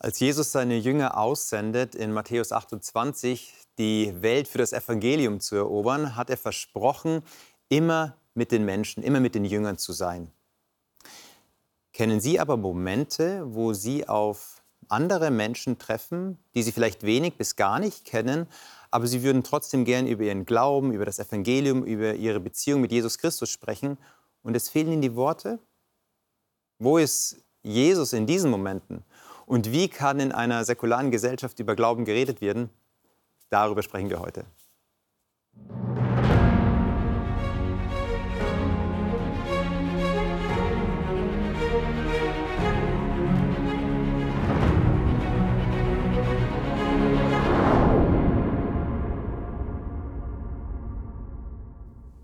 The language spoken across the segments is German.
Als Jesus seine Jünger aussendet, in Matthäus 28 die Welt für das Evangelium zu erobern, hat er versprochen, immer mit den Menschen, immer mit den Jüngern zu sein. Kennen Sie aber Momente, wo Sie auf andere Menschen treffen, die Sie vielleicht wenig bis gar nicht kennen, aber Sie würden trotzdem gern über Ihren Glauben, über das Evangelium, über Ihre Beziehung mit Jesus Christus sprechen und es fehlen Ihnen die Worte? Wo ist Jesus in diesen Momenten? Und wie kann in einer säkularen Gesellschaft über Glauben geredet werden? Darüber sprechen wir heute.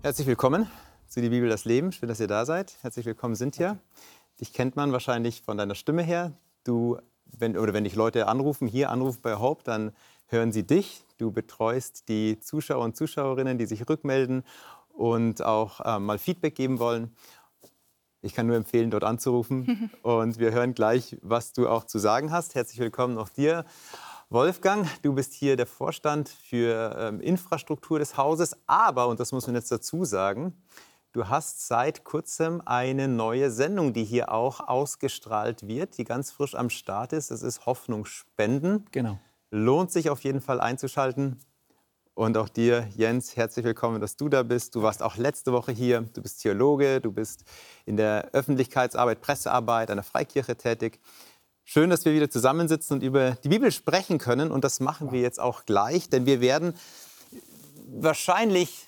Herzlich willkommen zu Die Bibel das Leben. Schön, dass ihr da seid. Herzlich willkommen, Cynthia. Dich kennt man wahrscheinlich von deiner Stimme her. Du, wenn, oder wenn dich Leute anrufen, hier anrufen bei Hope, dann hören sie dich. Du betreust die Zuschauer und Zuschauerinnen, die sich rückmelden und auch äh, mal Feedback geben wollen. Ich kann nur empfehlen, dort anzurufen. und wir hören gleich, was du auch zu sagen hast. Herzlich willkommen auch dir. Wolfgang, du bist hier der Vorstand für ähm, Infrastruktur des Hauses, aber, und das muss man jetzt dazu sagen, Du hast seit kurzem eine neue Sendung, die hier auch ausgestrahlt wird, die ganz frisch am Start ist. Das ist Hoffnung spenden. Genau. Lohnt sich auf jeden Fall einzuschalten. Und auch dir, Jens, herzlich willkommen, dass du da bist. Du warst auch letzte Woche hier. Du bist Theologe, du bist in der Öffentlichkeitsarbeit, Pressearbeit an der Freikirche tätig. Schön, dass wir wieder zusammensitzen und über die Bibel sprechen können. Und das machen wir jetzt auch gleich, denn wir werden wahrscheinlich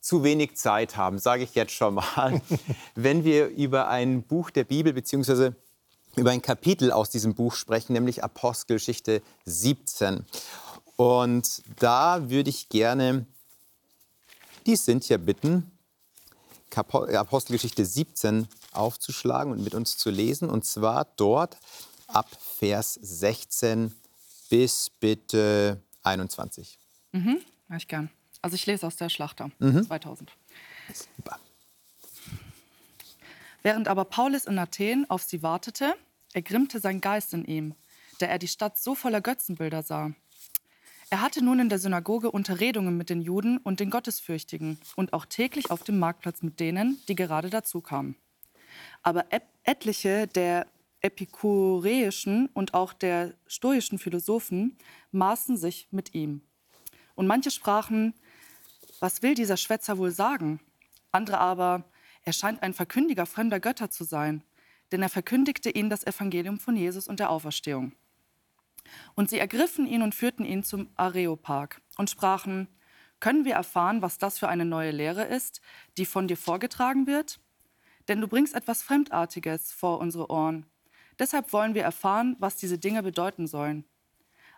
zu wenig Zeit haben, sage ich jetzt schon mal, wenn wir über ein Buch der Bibel bzw. über ein Kapitel aus diesem Buch sprechen, nämlich Apostelgeschichte 17. Und da würde ich gerne die Cynthia bitten, Apostelgeschichte 17 aufzuschlagen und mit uns zu lesen. Und zwar dort ab Vers 16 bis bitte 21. Mhm, ich gern. Also ich lese aus der Schlachter mhm. 2000. Super. Während aber Paulus in Athen auf sie wartete, ergrimmte sein Geist in ihm, da er die Stadt so voller Götzenbilder sah. Er hatte nun in der Synagoge Unterredungen mit den Juden und den Gottesfürchtigen und auch täglich auf dem Marktplatz mit denen, die gerade dazu kamen. Aber etliche der epikureischen und auch der stoischen Philosophen maßen sich mit ihm. Und manche sprachen, was will dieser Schwätzer wohl sagen? Andere aber, er scheint ein Verkündiger fremder Götter zu sein, denn er verkündigte ihnen das Evangelium von Jesus und der Auferstehung. Und sie ergriffen ihn und führten ihn zum Areopag und sprachen, können wir erfahren, was das für eine neue Lehre ist, die von dir vorgetragen wird? Denn du bringst etwas Fremdartiges vor unsere Ohren. Deshalb wollen wir erfahren, was diese Dinge bedeuten sollen.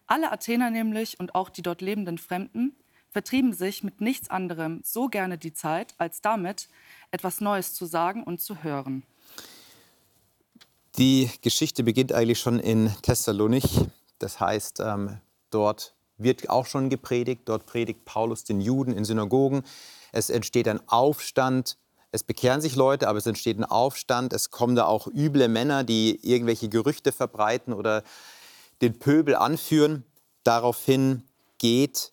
Alle Athener nämlich und auch die dort lebenden Fremden vertrieben sich mit nichts anderem so gerne die Zeit, als damit etwas Neues zu sagen und zu hören. Die Geschichte beginnt eigentlich schon in Thessalonich. Das heißt, ähm, dort wird auch schon gepredigt. Dort predigt Paulus den Juden in Synagogen. Es entsteht ein Aufstand. Es bekehren sich Leute, aber es entsteht ein Aufstand. Es kommen da auch üble Männer, die irgendwelche Gerüchte verbreiten oder den Pöbel anführen. Daraufhin geht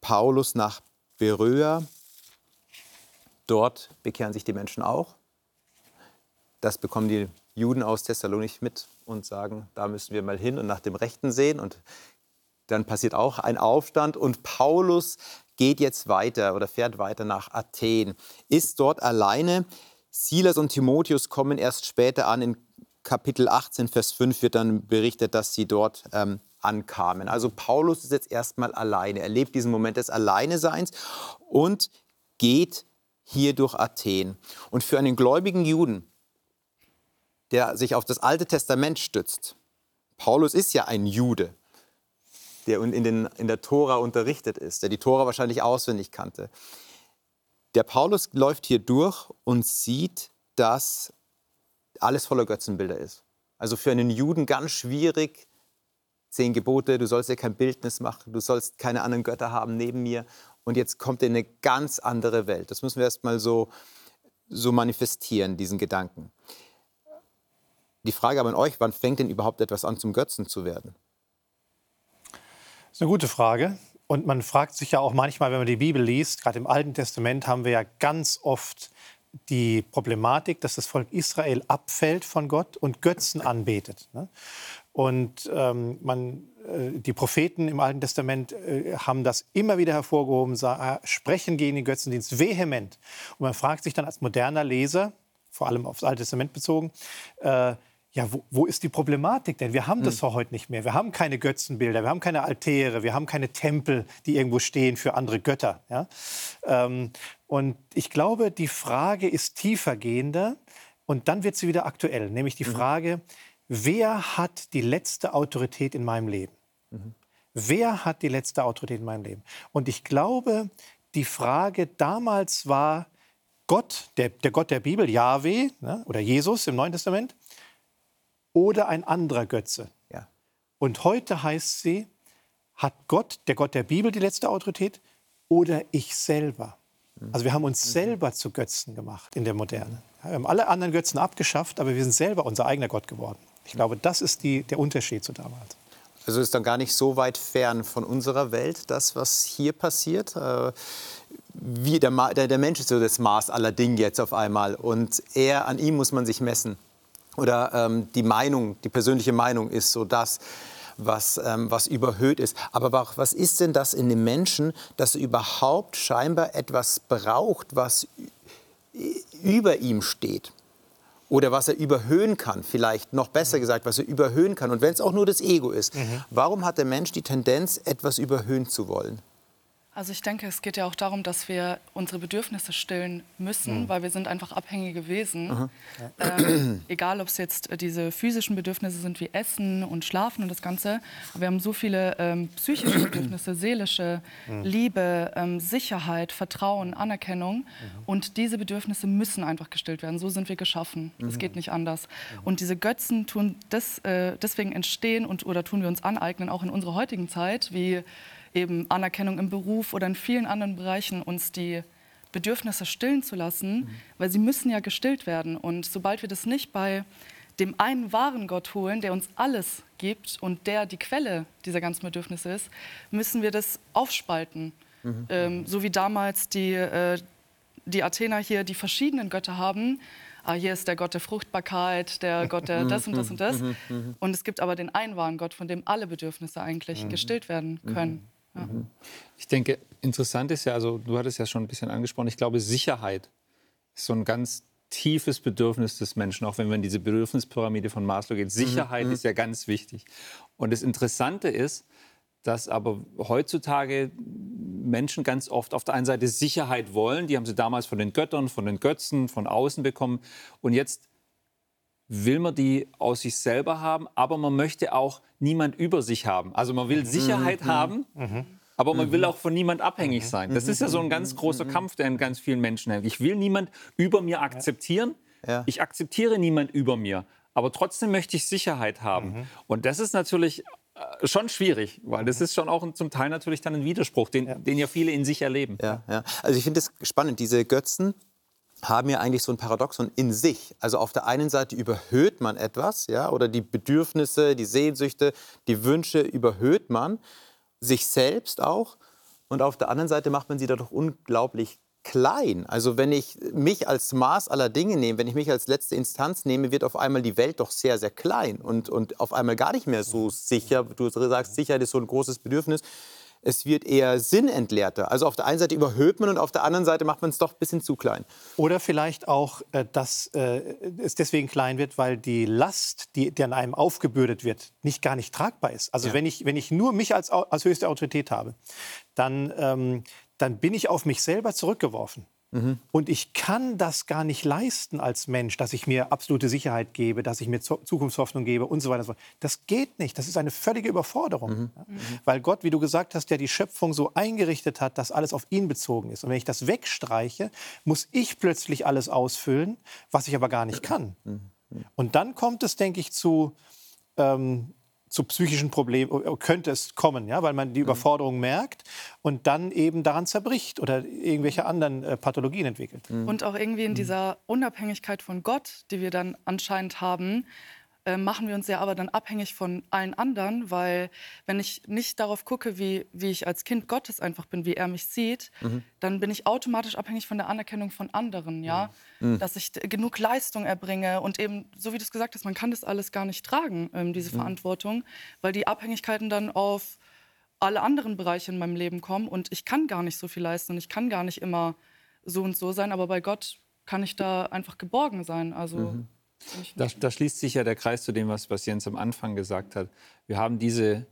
Paulus nach Beröa. Dort bekehren sich die Menschen auch. Das bekommen die Juden aus Thessalonich mit und sagen, da müssen wir mal hin und nach dem Rechten sehen. Und dann passiert auch ein Aufstand und Paulus geht jetzt weiter oder fährt weiter nach Athen, ist dort alleine. Silas und Timotheus kommen erst später an. In Kapitel 18, Vers 5 wird dann berichtet, dass sie dort ähm, ankamen. Also Paulus ist jetzt erstmal alleine. Er lebt diesen Moment des Alleineseins und geht hier durch Athen. Und für einen gläubigen Juden, der sich auf das Alte Testament stützt, Paulus ist ja ein Jude, der in, den, in der Tora unterrichtet ist, der die Tora wahrscheinlich auswendig kannte. Der Paulus läuft hier durch und sieht, dass alles voller Götzenbilder ist. Also für einen Juden ganz schwierig, zehn Gebote, du sollst dir kein Bildnis machen, du sollst keine anderen Götter haben neben mir. Und jetzt kommt in eine ganz andere Welt. Das müssen wir erst mal so, so manifestieren, diesen Gedanken. Die Frage aber an euch, wann fängt denn überhaupt etwas an, zum Götzen zu werden? Das ist eine gute Frage. Und man fragt sich ja auch manchmal, wenn man die Bibel liest, gerade im Alten Testament haben wir ja ganz oft die Problematik, dass das Volk Israel abfällt von Gott und Götzen anbetet. Und ähm, man, äh, die Propheten im Alten Testament äh, haben das immer wieder hervorgehoben, äh, sprechen gegen den Götzendienst vehement. Und man fragt sich dann als moderner Leser, vor allem aufs Alte Testament bezogen, äh, ja, wo, wo, ist die Problematik denn? Wir haben das doch heute nicht mehr. Wir haben keine Götzenbilder, wir haben keine Altäre, wir haben keine Tempel, die irgendwo stehen für andere Götter. Ja? Ähm, und ich glaube, die Frage ist tiefergehender und dann wird sie wieder aktuell, nämlich die mhm. Wer hat die letzte Autorität in meinem Leben? Mhm. Wer hat die letzte Autorität in meinem Leben? Und ich glaube, die Frage damals war, Gott, der, der Gott der Bibel, Yahweh ne, oder Jesus im Neuen Testament, oder ein anderer Götze. Ja. Und heute heißt sie, hat Gott, der Gott der Bibel, die letzte Autorität oder ich selber? Mhm. Also wir haben uns mhm. selber zu Götzen gemacht in der Moderne. Wir haben alle anderen Götzen abgeschafft, aber wir sind selber unser eigener Gott geworden. Ich glaube, das ist die, der Unterschied zu damals. Also ist dann gar nicht so weit fern von unserer Welt, das, was hier passiert. Äh, wie der, der, der Mensch ist so das Maß aller Dinge jetzt auf einmal. Und er, an ihm muss man sich messen. Oder ähm, die Meinung, die persönliche Meinung ist so das, was, ähm, was überhöht ist. Aber was ist denn das in dem Menschen, dass er überhaupt scheinbar etwas braucht, was über ihm steht? Oder was er überhöhen kann, vielleicht noch besser gesagt, was er überhöhen kann. Und wenn es auch nur das Ego ist, mhm. warum hat der Mensch die Tendenz, etwas überhöhen zu wollen? Also ich denke, es geht ja auch darum, dass wir unsere Bedürfnisse stillen müssen, mhm. weil wir sind einfach abhängige Wesen. Ähm, egal, ob es jetzt diese physischen Bedürfnisse sind wie Essen und Schlafen und das Ganze. Aber wir haben so viele ähm, psychische Bedürfnisse, seelische mhm. Liebe, ähm, Sicherheit, Vertrauen, Anerkennung. Mhm. Und diese Bedürfnisse müssen einfach gestillt werden. So sind wir geschaffen. Es mhm. geht nicht anders. Mhm. Und diese Götzen tun des, äh, deswegen entstehen und oder tun wir uns aneignen, auch in unserer heutigen Zeit, wie eben Anerkennung im Beruf oder in vielen anderen Bereichen uns die Bedürfnisse stillen zu lassen, mhm. weil sie müssen ja gestillt werden. Und sobald wir das nicht bei dem einen wahren Gott holen, der uns alles gibt und der die Quelle dieser ganzen Bedürfnisse ist, müssen wir das aufspalten. Mhm. Ähm, so wie damals die, äh, die Athener hier die verschiedenen Götter haben. Ah, hier ist der Gott der Fruchtbarkeit, der Gott der das und das und das. Mhm. Mhm. Und es gibt aber den einen wahren Gott, von dem alle Bedürfnisse eigentlich gestillt werden können. Mhm. Ich denke, interessant ist ja, also du hattest ja schon ein bisschen angesprochen, ich glaube, Sicherheit ist so ein ganz tiefes Bedürfnis des Menschen, auch wenn man in diese Bedürfnispyramide von Maslow geht. Sicherheit mhm. ist ja ganz wichtig. Und das Interessante ist, dass aber heutzutage Menschen ganz oft auf der einen Seite Sicherheit wollen, die haben sie damals von den Göttern, von den Götzen, von außen bekommen. Und jetzt will man die aus sich selber haben, aber man möchte auch niemand über sich haben. Also man will mhm. Sicherheit mhm. haben, mhm. aber man will mhm. auch von niemand abhängig mhm. sein. Das ist ja so ein ganz großer Kampf, der in ganz vielen Menschen hat. Ich will niemand über mir akzeptieren. Ja. Ich akzeptiere niemand über mir, aber trotzdem möchte ich Sicherheit haben. Und das ist natürlich äh, schon schwierig, weil das ist schon auch zum Teil natürlich dann ein Widerspruch, den ja, den ja viele in sich erleben. Ja, ja. Also ich finde es spannend, diese Götzen, haben ja eigentlich so ein Paradoxon in sich. Also auf der einen Seite überhöht man etwas, ja, oder die Bedürfnisse, die Sehnsüchte, die Wünsche überhöht man, sich selbst auch. Und auf der anderen Seite macht man sie dadurch unglaublich klein. Also wenn ich mich als Maß aller Dinge nehme, wenn ich mich als letzte Instanz nehme, wird auf einmal die Welt doch sehr, sehr klein und, und auf einmal gar nicht mehr so sicher. Du sagst, Sicherheit ist so ein großes Bedürfnis es wird eher sinnentleerter. Also auf der einen Seite überhöht man und auf der anderen Seite macht man es doch ein bisschen zu klein. Oder vielleicht auch, äh, dass äh, es deswegen klein wird, weil die Last, die, die an einem aufgebürdet wird, nicht gar nicht tragbar ist. Also ja. wenn, ich, wenn ich nur mich als, als höchste Autorität habe, dann, ähm, dann bin ich auf mich selber zurückgeworfen. Mhm. Und ich kann das gar nicht leisten als Mensch, dass ich mir absolute Sicherheit gebe, dass ich mir Zukunftshoffnung gebe und so weiter. Das geht nicht. Das ist eine völlige Überforderung. Mhm. Ja? Mhm. Weil Gott, wie du gesagt hast, der die Schöpfung so eingerichtet hat, dass alles auf ihn bezogen ist. Und wenn ich das wegstreiche, muss ich plötzlich alles ausfüllen, was ich aber gar nicht kann. Mhm. Und dann kommt es, denke ich, zu ähm, zu psychischen Problemen äh, könnte es kommen, ja, weil man die mhm. Überforderung merkt und dann eben daran zerbricht oder irgendwelche anderen äh, Pathologien entwickelt. Mhm. Und auch irgendwie in dieser Unabhängigkeit von Gott, die wir dann anscheinend haben, äh, machen wir uns ja aber dann abhängig von allen anderen, weil wenn ich nicht darauf gucke, wie, wie ich als Kind Gottes einfach bin, wie er mich sieht, mhm. dann bin ich automatisch abhängig von der Anerkennung von anderen, ja, mhm. dass ich genug Leistung erbringe und eben, so wie du es gesagt hast, man kann das alles gar nicht tragen, ähm, diese mhm. Verantwortung, weil die Abhängigkeiten dann auf alle anderen Bereiche in meinem Leben kommen und ich kann gar nicht so viel leisten und ich kann gar nicht immer so und so sein, aber bei Gott kann ich da einfach geborgen sein. Also mhm. Da, da, schließt sich ja der Kreis zu dem, was, was Jens am Anfang gesagt hat. Wir haben diese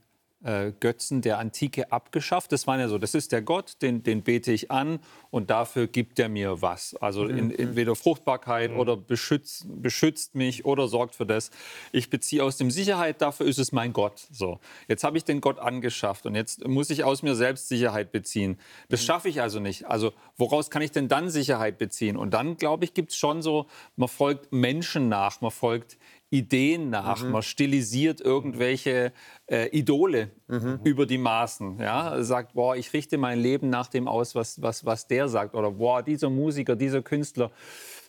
äh, Götzen der Antike abgeschafft. Das war ja so, das ist der Gott, den, den bete ich an und dafür gibt er mir was. Also mhm. in, entweder Fruchtbarkeit mhm. oder beschützt, beschützt mich oder sorgt für das. Ich beziehe aus dem Sicherheit, dafür ist es mein Gott. So, jetzt habe ich den Gott angeschafft und jetzt muss ich aus mir selbst Sicherheit beziehen. Das mhm. schaffe ich also nicht. Also woraus kann ich denn dann Sicherheit beziehen? Und dann, glaube ich, gibt es schon so, man folgt Menschen nach, man folgt Ideen nach, mhm. man stilisiert irgendwelche äh, Idole mhm. über die Maßen. Ja? Sagt, boah, ich richte mein Leben nach dem aus, was, was, was der sagt. Oder boah, dieser Musiker, dieser Künstler,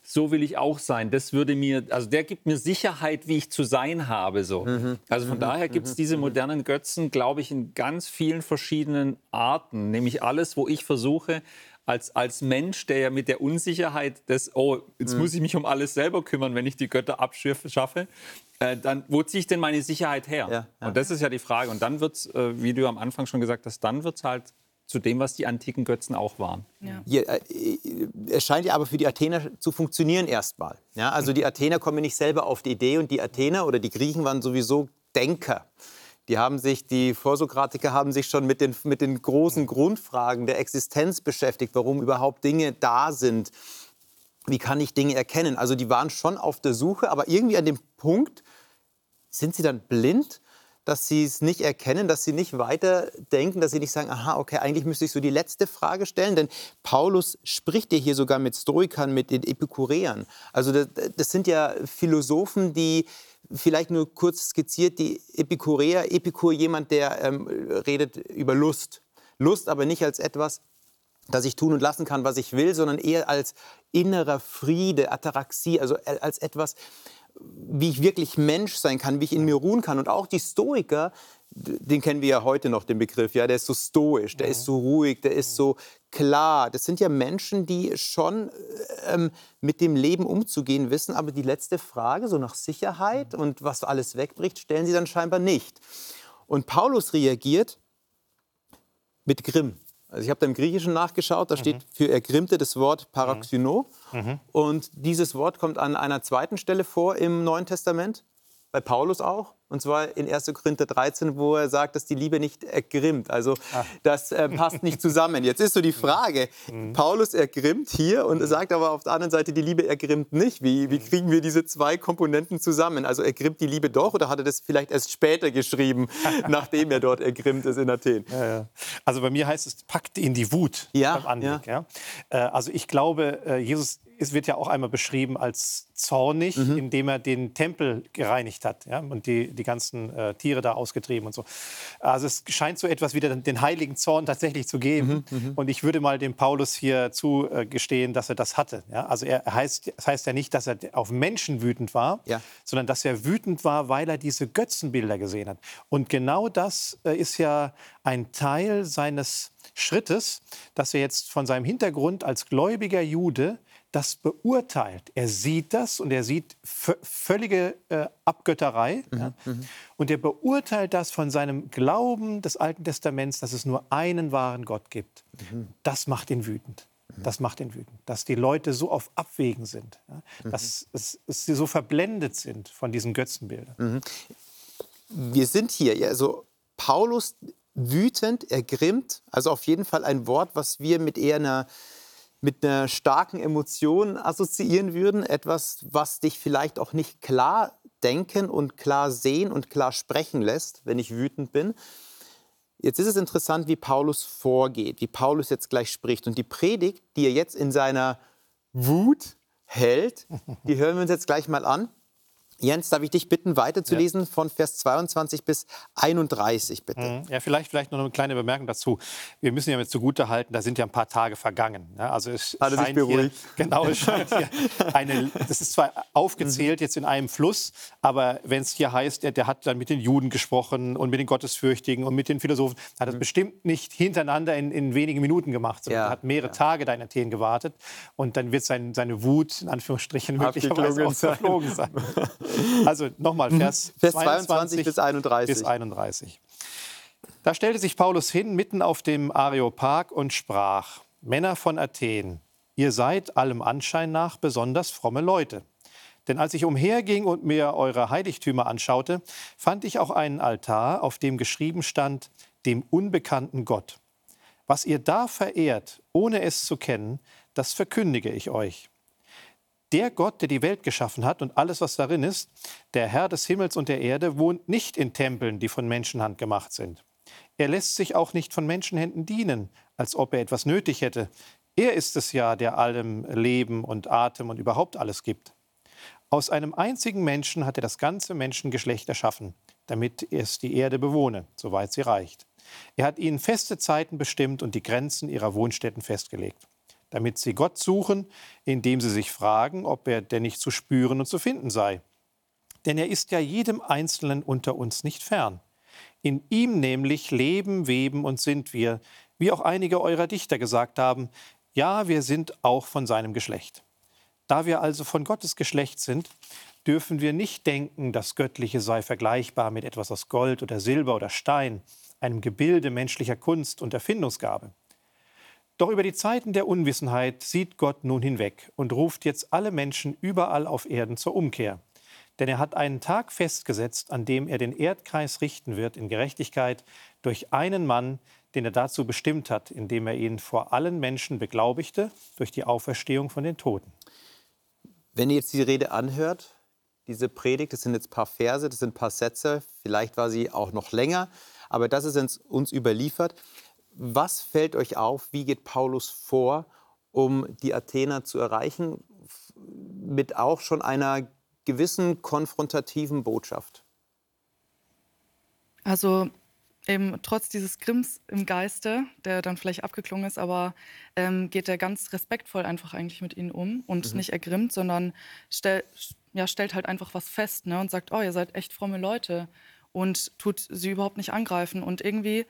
so will ich auch sein. Das würde mir, also der gibt mir Sicherheit, wie ich zu sein habe. So. Mhm. Also von mhm. daher gibt es mhm. diese modernen Götzen, glaube ich, in ganz vielen verschiedenen Arten. Nämlich alles, wo ich versuche, als, als Mensch, der ja mit der Unsicherheit des, oh, jetzt mhm. muss ich mich um alles selber kümmern, wenn ich die Götter abschaffe, äh, dann wo ziehe ich denn meine Sicherheit her? Ja, ja. Und das ist ja die Frage. Und dann wird es, äh, wie du am Anfang schon gesagt hast, dann wird es halt zu dem, was die antiken Götzen auch waren. Ja. Hier, äh, es scheint ja aber für die Athener zu funktionieren erstmal. Ja, also die Athener kommen nicht selber auf die Idee und die Athener oder die Griechen waren sowieso Denker. Die haben sich, die Vorsokratiker haben sich schon mit den, mit den großen Grundfragen der Existenz beschäftigt, warum überhaupt Dinge da sind. Wie kann ich Dinge erkennen? Also die waren schon auf der Suche, aber irgendwie an dem Punkt sind sie dann blind, dass sie es nicht erkennen, dass sie nicht weiterdenken, dass sie nicht sagen, aha, okay, eigentlich müsste ich so die letzte Frage stellen, denn Paulus spricht ja hier sogar mit Stoikern, mit den Epikureern. Also das, das sind ja Philosophen, die Vielleicht nur kurz skizziert, die Epikureer, Epikur, jemand, der ähm, redet über Lust. Lust aber nicht als etwas, das ich tun und lassen kann, was ich will, sondern eher als innerer Friede, Ataraxie, also als etwas, wie ich wirklich Mensch sein kann, wie ich in mir ruhen kann. Und auch die Stoiker, den kennen wir ja heute noch, den Begriff, ja, der ist so stoisch, der ist so ruhig, der ist so klar. Das sind ja Menschen, die schon ähm, mit dem Leben umzugehen wissen, aber die letzte Frage, so nach Sicherheit und was alles wegbricht, stellen sie dann scheinbar nicht. Und Paulus reagiert mit Grimm. Also ich habe da im Griechischen nachgeschaut, da mhm. steht für Ergrimmte das Wort Paraxyno. Mhm. mhm. Und dieses Wort kommt an einer zweiten Stelle vor im Neuen Testament, bei Paulus auch. Und zwar in 1. Korinther 13, wo er sagt, dass die Liebe nicht ergrimmt. Also Ach. das äh, passt nicht zusammen. Jetzt ist so die Frage, mhm. Paulus ergrimmt hier und mhm. sagt aber auf der anderen Seite, die Liebe ergrimmt nicht. Wie, wie kriegen wir diese zwei Komponenten zusammen? Also ergrimmt die Liebe doch oder hat er das vielleicht erst später geschrieben, nachdem er dort ergrimmt ist in Athen? Ja, ja. Also bei mir heißt es, packt in die Wut ja, beim Anblick. Ja. Äh, also ich glaube, äh, Jesus es wird ja auch einmal beschrieben als zornig, mhm. indem er den Tempel gereinigt hat ja, und die, die ganzen äh, Tiere da ausgetrieben und so. Also es scheint so etwas wie den, den heiligen Zorn tatsächlich zu geben. Mhm, mhm. und ich würde mal dem Paulus hier zugestehen, dass er das hatte. Ja. Also er heißt, das heißt ja nicht, dass er auf Menschen wütend war, ja. sondern dass er wütend war, weil er diese Götzenbilder gesehen hat. Und genau das äh, ist ja ein Teil seines Schrittes, dass er jetzt von seinem Hintergrund als gläubiger Jude das beurteilt. Er sieht das und er sieht völlige äh, Abgötterei. Mhm, ja. Mhm. Und er beurteilt das von seinem Glauben des Alten Testaments, dass es nur einen wahren Gott gibt. Mhm. Das macht ihn wütend. Mhm. Das macht ihn wütend, dass die Leute so auf Abwägen sind, ja, mhm. dass, es, dass, sie so verblendet sind von diesen Götzenbildern. Wir sind hier, also Paulus wütend, ergrimmt, also auf jeden Fall ein Wort, was wir mit eher einer mit einer starken Emotion assoziieren würden, etwas, was dich vielleicht auch nicht klar denken und klar sehen und klar sprechen lässt, wenn ich wütend bin. Jetzt ist es interessant, wie Paulus vorgeht, wie Paulus jetzt gleich spricht. Und die Predigt, die er jetzt in seiner Wut hält, die hören wir uns jetzt gleich mal an. Jens, darf ich dich bitten, weiterzulesen ja. von Vers 22 bis 31, bitte? Mhm. Ja, vielleicht, vielleicht noch eine kleine Bemerkung dazu. Wir müssen ja mit zugute halten, da sind ja ein paar Tage vergangen. Ja, also es Hat beruhigt? Hier, genau, es scheint hier eine, das ist zwar aufgezählt jetzt in einem Fluss, aber wenn es hier heißt, der, der, hat dann mit den Juden gesprochen und mit den Gottesfürchtigen und mit den Philosophen, hat das mhm. bestimmt nicht hintereinander in, in wenigen Minuten gemacht, sondern ja, hat mehrere ja. Tage da in Athen gewartet und dann wird sein, seine Wut, in Anführungsstrichen, möglicherweise auch verflogen sein. Also nochmal, mhm. Vers, Vers 22, 22 bis 31. bis 31. Da stellte sich Paulus hin, mitten auf dem Areopag und sprach, Männer von Athen, ihr seid allem Anschein nach besonders fromme Leute. Denn als ich umherging und mir eure Heiligtümer anschaute, fand ich auch einen Altar, auf dem geschrieben stand, dem unbekannten Gott. Was ihr da verehrt, ohne es zu kennen, das verkündige ich euch. Der Gott, der die Welt geschaffen hat und alles, was darin ist, der Herr des Himmels und der Erde, wohnt nicht in Tempeln, die von Menschenhand gemacht sind. Er lässt sich auch nicht von Menschenhänden dienen, als ob er etwas nötig hätte. Er ist es ja, der allem Leben und Atem und überhaupt alles gibt. Aus einem einzigen Menschen hat er das ganze Menschengeschlecht erschaffen, damit es die Erde bewohne, soweit sie reicht. Er hat ihnen feste Zeiten bestimmt und die Grenzen ihrer Wohnstätten festgelegt damit sie Gott suchen, indem sie sich fragen, ob er denn nicht zu spüren und zu finden sei. Denn er ist ja jedem Einzelnen unter uns nicht fern. In ihm nämlich leben, weben und sind wir, wie auch einige eurer Dichter gesagt haben, ja, wir sind auch von seinem Geschlecht. Da wir also von Gottes Geschlecht sind, dürfen wir nicht denken, das Göttliche sei vergleichbar mit etwas aus Gold oder Silber oder Stein, einem Gebilde menschlicher Kunst und Erfindungsgabe. Doch über die Zeiten der Unwissenheit sieht Gott nun hinweg und ruft jetzt alle Menschen überall auf Erden zur Umkehr. Denn er hat einen Tag festgesetzt, an dem er den Erdkreis richten wird in Gerechtigkeit durch einen Mann, den er dazu bestimmt hat, indem er ihn vor allen Menschen beglaubigte durch die Auferstehung von den Toten. Wenn ihr jetzt die Rede anhört, diese Predigt, das sind jetzt ein paar Verse, das sind ein paar Sätze, vielleicht war sie auch noch länger, aber das ist uns überliefert. Was fällt euch auf? Wie geht Paulus vor, um die Athener zu erreichen, mit auch schon einer gewissen konfrontativen Botschaft? Also eben trotz dieses Grimms im Geiste, der dann vielleicht abgeklungen ist, aber ähm, geht er ganz respektvoll einfach eigentlich mit ihnen um und mhm. nicht ergrimmt, sondern stell, ja, stellt halt einfach was fest ne, und sagt, oh, ihr seid echt fromme Leute und tut sie überhaupt nicht angreifen. Und irgendwie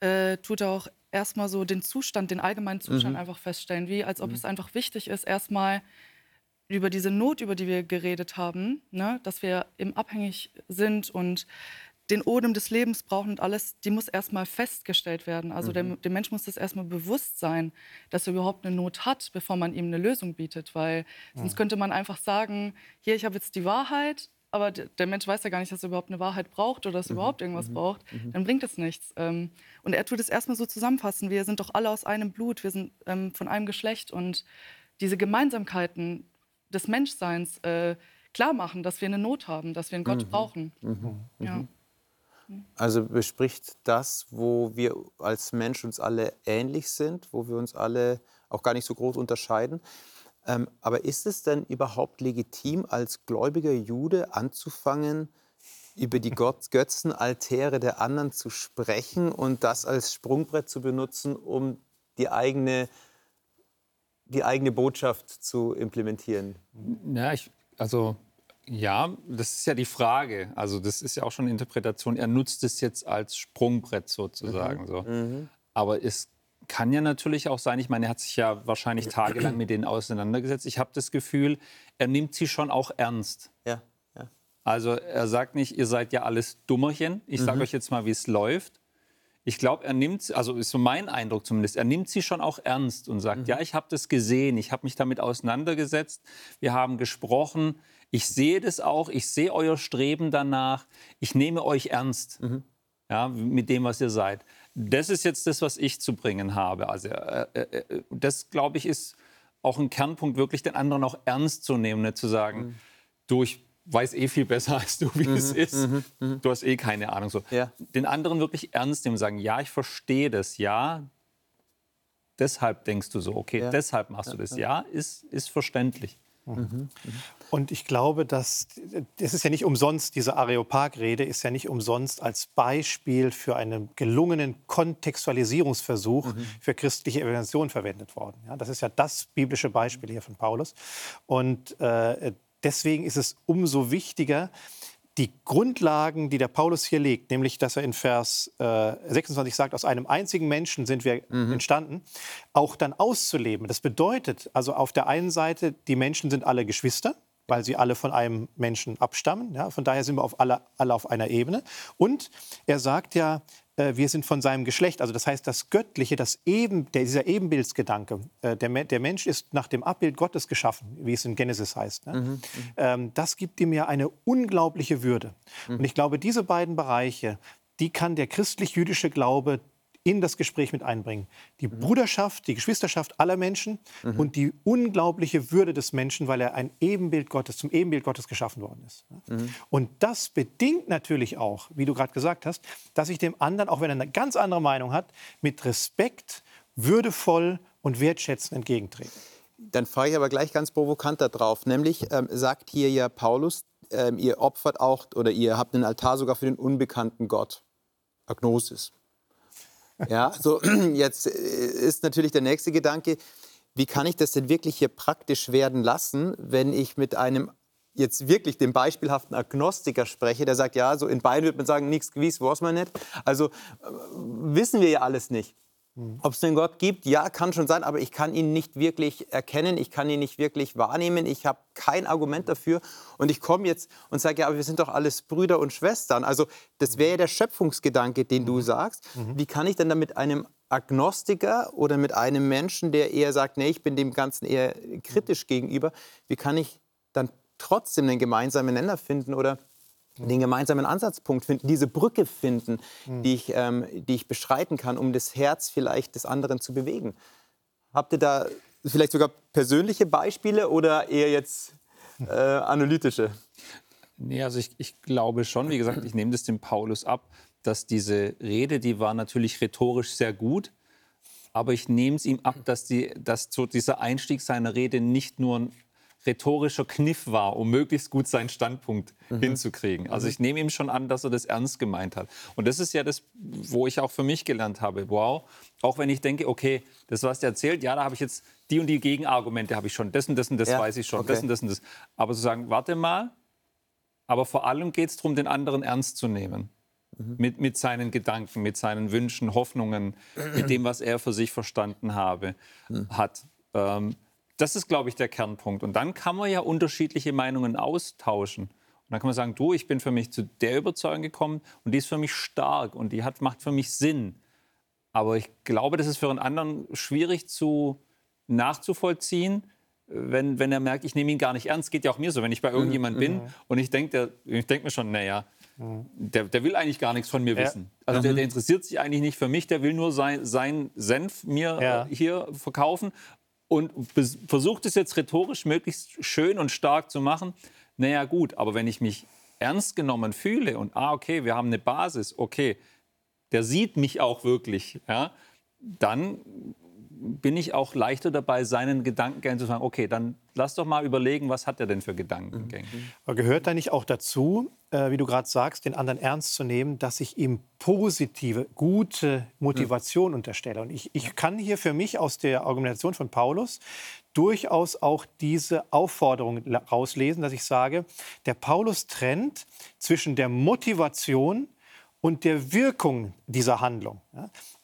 äh, tut er auch erstmal so den Zustand, den allgemeinen Zustand mhm. einfach feststellen, wie als ob mhm. es einfach wichtig ist, erstmal über diese Not, über die wir geredet haben, ne, dass wir eben abhängig sind und den Odem des Lebens brauchen und alles, die muss erstmal festgestellt werden. Also mhm. der, dem Mensch muss das erstmal bewusst sein, dass er überhaupt eine Not hat, bevor man ihm eine Lösung bietet. Weil sonst könnte man einfach sagen, hier, ich habe jetzt die Wahrheit, aber der Mensch weiß ja gar nicht, dass er überhaupt eine Wahrheit braucht oder dass er mhm. überhaupt irgendwas mhm. braucht, mhm. dann bringt es nichts. Ähm, und er tut es erstmal so zusammenfassen, wir sind doch alle aus einem Blut, wir sind ähm, von einem Geschlecht und diese Gemeinsamkeiten des Menschseins äh, klar machen, dass wir eine Not haben, dass wir einen Gott mhm. brauchen. Mhm. Ja. Also bespricht das, wo wir als Mensch uns alle ähnlich sind, wo wir uns alle auch gar nicht so groß unterscheiden. Ähm, aber ist es denn überhaupt legitim, als gläubiger Jude anzufangen, über die Götzenaltäre der anderen zu sprechen und das als Sprungbrett zu benutzen, um die eigene, die eigene Botschaft zu implementieren? Ja, ich, also ja, das ist ja die Frage. Also das ist ja auch schon eine Interpretation. Er nutzt es jetzt als Sprungbrett sozusagen. Mhm. So. Mhm. Aber es kann ja natürlich auch sein, ich meine, er hat sich ja wahrscheinlich tagelang mit denen auseinandergesetzt. Ich habe das Gefühl, er nimmt sie schon auch ernst. Ja, ja. Also er sagt nicht, ihr seid ja alles Dummerchen. Ich sage mhm. euch jetzt mal, wie es läuft. Ich glaube, er nimmt, also ist so mein Eindruck zumindest, er nimmt sie schon auch ernst und sagt, mhm. ja, ich habe das gesehen, ich habe mich damit auseinandergesetzt, wir haben gesprochen, ich sehe das auch, ich sehe euer Streben danach, ich nehme euch ernst. Mhm. Ja, mit dem, was ihr seid das ist jetzt das, was ich zu bringen habe. Also äh, äh, äh das, glaube ich, ist auch ein Kernpunkt, wirklich den anderen auch ernst zu nehmen, nicht zu sagen, mhm. du, ich weiß eh viel besser als du, wie mhm, es ist. Mhm, mhm, du hast eh keine Ahnung. So. Ja. Den anderen wirklich ernst nehmen und sagen, ja, ich verstehe das, ja, deshalb denkst du so, okay, ja. deshalb machst du das, ja, ist, ist verständlich. Und ich glaube, dass das ist ja nicht umsonst, diese Areopag-Rede ist ja nicht umsonst als Beispiel für einen gelungenen Kontextualisierungsversuch mhm. für christliche Evangelisation verwendet worden. Ja, das ist ja das biblische Beispiel hier von Paulus. Und äh, deswegen ist es umso wichtiger, die Grundlagen, die der Paulus hier legt, nämlich dass er in Vers äh, 26 sagt, aus einem einzigen Menschen sind wir mhm. entstanden, auch dann auszuleben. Das bedeutet also auf der einen Seite, die Menschen sind alle Geschwister, weil sie alle von einem Menschen abstammen. Ja, von daher sind wir auf alle, alle auf einer Ebene. Und er sagt ja, äh, wir sind von seinem Geschlecht. Also das heißt, das Göttliche, das Eben, dieser Ebenbildsgedanke, äh, der, der, Mensch ist nach dem Abbild Gottes geschaffen, wie es in Genesis heißt. Ne? Mhm, mhm. ähm, das gibt ihm ja eine unglaubliche Würde. Mhm. Und ich glaube, diese beiden Bereiche, die kann der christlich-jüdische Glaube in das Gespräch mit einbringen. Die mhm. Bruderschaft, die Geschwisterschaft aller Menschen mhm. und die unglaubliche Würde des Menschen, weil er ein Ebenbild Gottes, zum Ebenbild Gottes geschaffen worden ist. Mhm. Und das bedingt natürlich auch, wie du gerade gesagt hast, dass ich dem anderen, auch wenn er eine ganz andere Meinung hat, mit Respekt, würdevoll und wertschätzend entgegentrete. Dann frage ich aber gleich ganz provokant darauf, nämlich ähm, sagt hier ja Paulus, ähm, ihr opfert auch oder ihr habt einen Altar sogar für den unbekannten Gott. Agnosis. Ja, so jetzt äh, ist natürlich der nächste Gedanke, wie kann ich das denn wirklich hier praktisch werden lassen, wenn ich mit einem jetzt wirklich dem beispielhaften Agnostiker spreche, der sagt, ja, so in Bayern würde man sagen, nichts gewiss, weiß man nicht. Also äh, wissen wir ja alles nicht. Mhm. Ob es einen Gott gibt, ja, kann schon sein, aber ich kann ihn nicht wirklich erkennen, ich kann ihn nicht wirklich wahrnehmen, ich habe kein Argument dafür. Und ich komme jetzt und sage, ja, aber wir sind doch alles Brüder und Schwestern. Also das wäre ja der Schöpfungsgedanke, den du mhm. sagst. Mhm. Wie kann ich denn da mit einem Agnostiker oder mit einem Menschen, der eher sagt, nee, ich bin dem Ganzen eher kritisch gegenüber, wie kann ich dann trotzdem einen gemeinsamen Nenner finden oder den gemeinsamen Ansatzpunkt finden, diese Brücke finden, mhm. die, ich, ähm, die ich beschreiten kann, um das Herz vielleicht des anderen zu bewegen. Habt ihr da vielleicht sogar persönliche Beispiele oder eher jetzt äh, analytische? Nee, also ich, ich glaube schon, wie gesagt, ich nehme das dem Paulus ab, dass diese Rede, die war natürlich rhetorisch sehr gut, aber ich nehme es ihm ab, dass, die, dass so dieser Einstieg seiner Rede nicht nur ein rhetorischer Kniff war, um möglichst gut seinen Standpunkt mhm. hinzukriegen. Also mhm. ich nehme ihm schon an, dass er das ernst gemeint hat. Und das ist ja das, wo ich auch für mich gelernt habe. Wow, auch wenn ich denke, okay, das, was der erzählt, ja, da habe ich jetzt die und die Gegenargumente habe ich schon, das und das und das ja. weiß ich schon, okay. das und das und das. Aber zu sagen, warte mal, aber vor allem geht es darum, den anderen ernst zu nehmen. Mhm. Mit, mit seinen Gedanken, mit seinen Wünschen, Hoffnungen, mit dem, was er für sich verstanden habe, mhm. hat. Ähm, das ist, glaube ich, der Kernpunkt. Und dann kann man ja unterschiedliche Meinungen austauschen. Und dann kann man sagen, du, ich bin für mich zu der Überzeugung gekommen und die ist für mich stark und die hat, macht für mich Sinn. Aber ich glaube, das ist für einen anderen schwierig zu nachzuvollziehen, wenn, wenn er merkt, ich nehme ihn gar nicht ernst. Geht ja auch mir so, wenn ich bei irgendjemand mhm. bin mhm. und ich denke denk mir schon, naja, mhm. der, der will eigentlich gar nichts von mir ja. wissen. Also mhm. der, der, interessiert sich eigentlich nicht für mich, der will nur sein, sein Senf mir ja. äh, hier verkaufen und versucht es jetzt rhetorisch möglichst schön und stark zu machen. Naja gut, aber wenn ich mich ernst genommen fühle und, ah, okay, wir haben eine Basis, okay, der sieht mich auch wirklich, ja, dann bin ich auch leichter dabei, seinen Gedankengängen zu sagen, okay, dann lass doch mal überlegen, was hat er denn für Gedankengänge. Mhm. Aber gehört da nicht auch dazu, äh, wie du gerade sagst, den anderen ernst zu nehmen, dass ich ihm positive, gute Motivation mhm. unterstelle? Und ich, ich kann hier für mich aus der Argumentation von Paulus durchaus auch diese Aufforderung rauslesen, dass ich sage, der Paulus trennt zwischen der Motivation und der Wirkung dieser Handlung.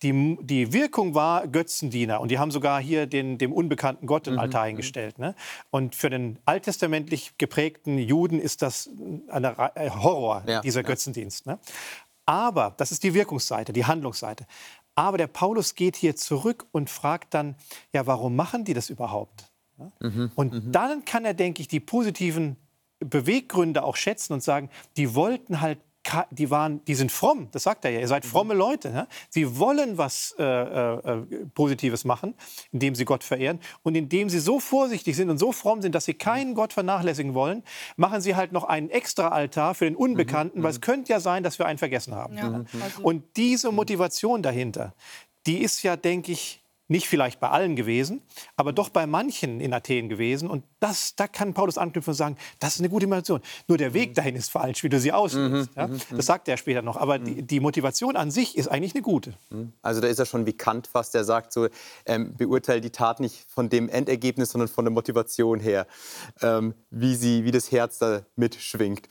Die, die Wirkung war Götzendiener und die haben sogar hier den, dem unbekannten Gott den mhm, Altar mhm. hingestellt. Ne? Und für den alttestamentlich geprägten Juden ist das ein äh, Horror, ja, dieser. Götzendienst. Ne? Aber, das ist die Wirkungsseite, die Handlungsseite. Aber der Paulus geht hier zurück und fragt dann, ja, warum machen die das überhaupt? Mhm, und mhm. dann kann er, denke ich, die positiven Beweggründe auch schätzen und sagen, die wollten halt die, waren, die sind fromm, das sagt er ja. Ihr seid fromme Leute. Ne? Sie wollen was äh, äh, Positives machen, indem sie Gott verehren. Und indem sie so vorsichtig sind und so fromm sind, dass sie keinen Gott vernachlässigen wollen, machen sie halt noch einen extra Altar für den Unbekannten, mhm. weil es könnte ja sein, dass wir einen vergessen haben. Ja, also und diese Motivation dahinter, die ist ja, denke ich, Nicht vielleicht bei allen gewesen, aber doch bei manchen in Athen gewesen. Und das, da kann Paulus anknüpfen und sagen, das ist eine gute Motivation. Nur der Weg dahin ist falsch, wie du sie auslegst. Mhm, ja? Mhm, mhm. Das sagt er später noch. Aber die, die, Motivation an sich ist eigentlich eine gute. Also da ist er schon wie Kant fast, der sagt so, ähm, beurteilt die Tat nicht von dem Endergebnis, sondern von der Motivation her, ähm, wie, sie, wie das Herz da mitschwingt.